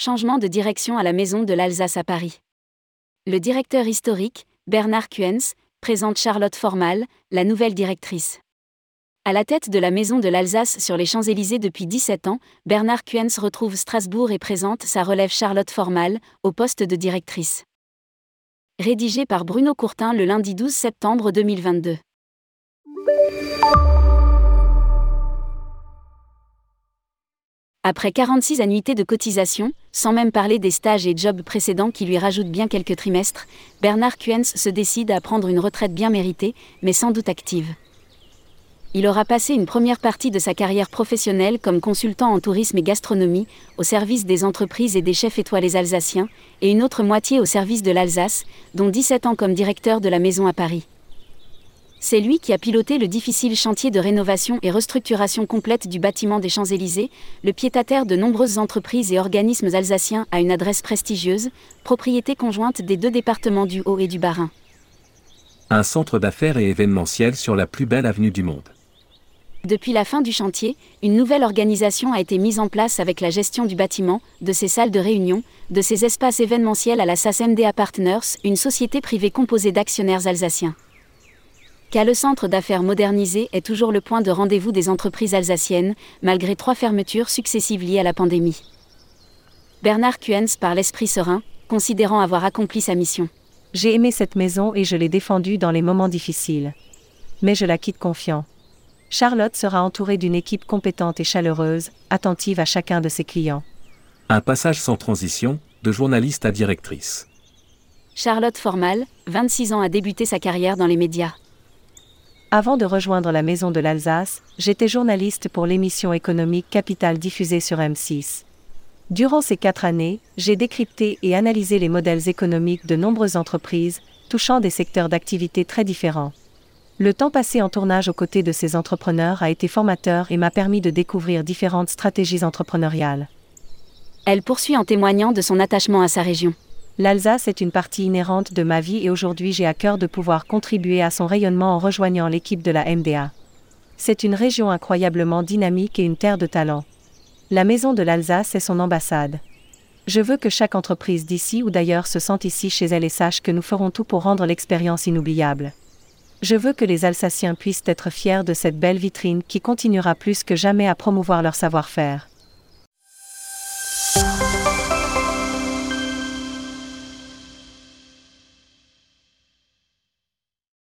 changement de direction à la Maison de l'Alsace à Paris. Le directeur historique, Bernard Kuens, présente Charlotte Formal, la nouvelle directrice. À la tête de la Maison de l'Alsace sur les Champs-Élysées depuis 17 ans, Bernard Kuens retrouve Strasbourg et présente sa relève Charlotte Formal, au poste de directrice. Rédigé par Bruno Courtin le lundi 12 septembre 2022. Après 46 annuités de cotisation, sans même parler des stages et jobs précédents qui lui rajoutent bien quelques trimestres, Bernard Kuens se décide à prendre une retraite bien méritée, mais sans doute active. Il aura passé une première partie de sa carrière professionnelle comme consultant en tourisme et gastronomie, au service des entreprises et des chefs étoilés alsaciens, et une autre moitié au service de l'Alsace, dont 17 ans comme directeur de la maison à Paris. C'est lui qui a piloté le difficile chantier de rénovation et restructuration complète du bâtiment des Champs-Élysées, le pied-à-terre de nombreuses entreprises et organismes alsaciens à une adresse prestigieuse, propriété conjointe des deux départements du Haut et du Bas-Rhin. Un centre d'affaires et événementiel sur la plus belle avenue du monde. Depuis la fin du chantier, une nouvelle organisation a été mise en place avec la gestion du bâtiment, de ses salles de réunion, de ses espaces événementiels à la SAS MDA Partners, une société privée composée d'actionnaires alsaciens le centre d'affaires modernisé est toujours le point de rendez-vous des entreprises alsaciennes, malgré trois fermetures successives liées à la pandémie. Bernard Kuens par l'esprit serein, considérant avoir accompli sa mission. J'ai aimé cette maison et je l'ai défendue dans les moments difficiles. Mais je la quitte confiant. Charlotte sera entourée d'une équipe compétente et chaleureuse, attentive à chacun de ses clients. Un passage sans transition, de journaliste à directrice. Charlotte Formal, 26 ans, a débuté sa carrière dans les médias. Avant de rejoindre la Maison de l'Alsace, j'étais journaliste pour l'émission économique Capital diffusée sur M6. Durant ces quatre années, j'ai décrypté et analysé les modèles économiques de nombreuses entreprises, touchant des secteurs d'activité très différents. Le temps passé en tournage aux côtés de ces entrepreneurs a été formateur et m'a permis de découvrir différentes stratégies entrepreneuriales. Elle poursuit en témoignant de son attachement à sa région. L'Alsace est une partie inhérente de ma vie et aujourd'hui j'ai à cœur de pouvoir contribuer à son rayonnement en rejoignant l'équipe de la MDA. C'est une région incroyablement dynamique et une terre de talent. La maison de l'Alsace est son ambassade. Je veux que chaque entreprise d'ici ou d'ailleurs se sente ici chez elle et sache que nous ferons tout pour rendre l'expérience inoubliable. Je veux que les Alsaciens puissent être fiers de cette belle vitrine qui continuera plus que jamais à promouvoir leur savoir-faire.